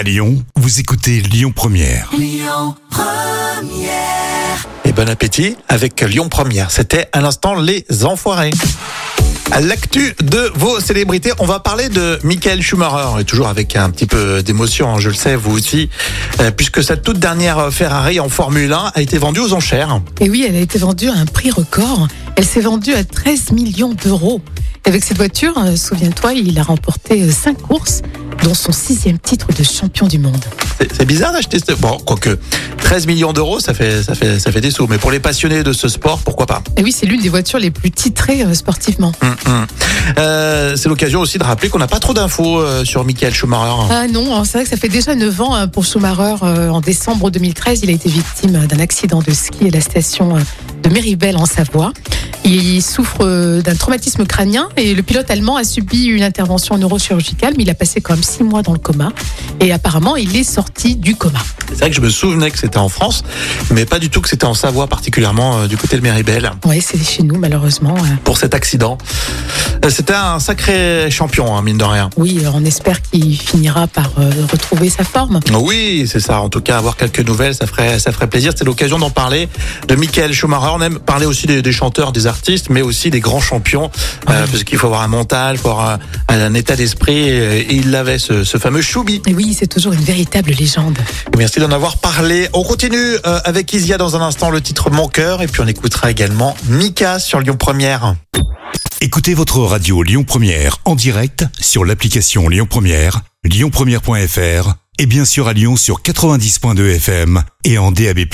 À Lyon, vous écoutez Lyon Première. Et bon appétit avec Lyon Première. C'était à l'instant les enfoirés. À l'actu de vos célébrités, on va parler de Michael Schumacher, et toujours avec un petit peu d'émotion, je le sais, vous aussi, euh, puisque sa toute dernière Ferrari en Formule 1 a été vendue aux enchères. Et oui, elle a été vendue à un prix record. Elle s'est vendue à 13 millions d'euros. Avec cette voiture, euh, souviens-toi, il a remporté euh, cinq courses, dont son sixième titre de champion du monde. C'est bizarre d'acheter ce... Bon, quoique 13 millions d'euros, ça fait, ça, fait, ça fait des sous, mais pour les passionnés de ce sport, pourquoi pas? Et oui, c'est l'une des voitures les plus titrées euh, sportivement. Hum, hum. Euh, C'est l'occasion aussi de rappeler qu'on n'a pas trop d'infos euh, sur Michael Schumacher. Ah non, c'est vrai que ça fait déjà 9 ans hein, pour Schumacher. Euh, En décembre 2013, il a été victime d'un accident de ski à la station euh, de Méribel en Savoie. Il souffre d'un traumatisme crânien et le pilote allemand a subi une intervention neurochirurgicale, mais il a passé quand même 6 mois dans le coma. Et apparemment, il est sorti du coma. C'est vrai que je me souvenais que c'était en France, mais pas du tout que c'était en Savoie, particulièrement euh, du côté de Méribel. Oui, c'est chez nous, malheureusement. euh. pour cet accident. Euh, C'était un sacré champion, hein, mine de rien. Oui, euh, on espère qu'il finira par euh, retrouver sa forme. Oui, c'est ça. En tout cas, avoir quelques nouvelles, ça ferait, ça ferait plaisir. C'est l'occasion d'en parler de Michael Schumacher. On aime parler aussi des, des chanteurs, des artistes, mais aussi des grands champions, euh, parce qu'il faut avoir un mental, il faut avoir un, un état d'esprit. Et il avait ce, ce fameux Choubi. Et oui, c'est toujours une véritable légende. Merci d'en avoir parlé. On continue euh, avec Isia dans un instant, le titre Mon cœur, et puis on écoutera également Mika sur Lyon Première. Écoutez votre radio Lyon Première en direct sur l'application Lyon Première, lyonpremière.fr et bien sûr à Lyon sur 90.2 FM et en DAB+.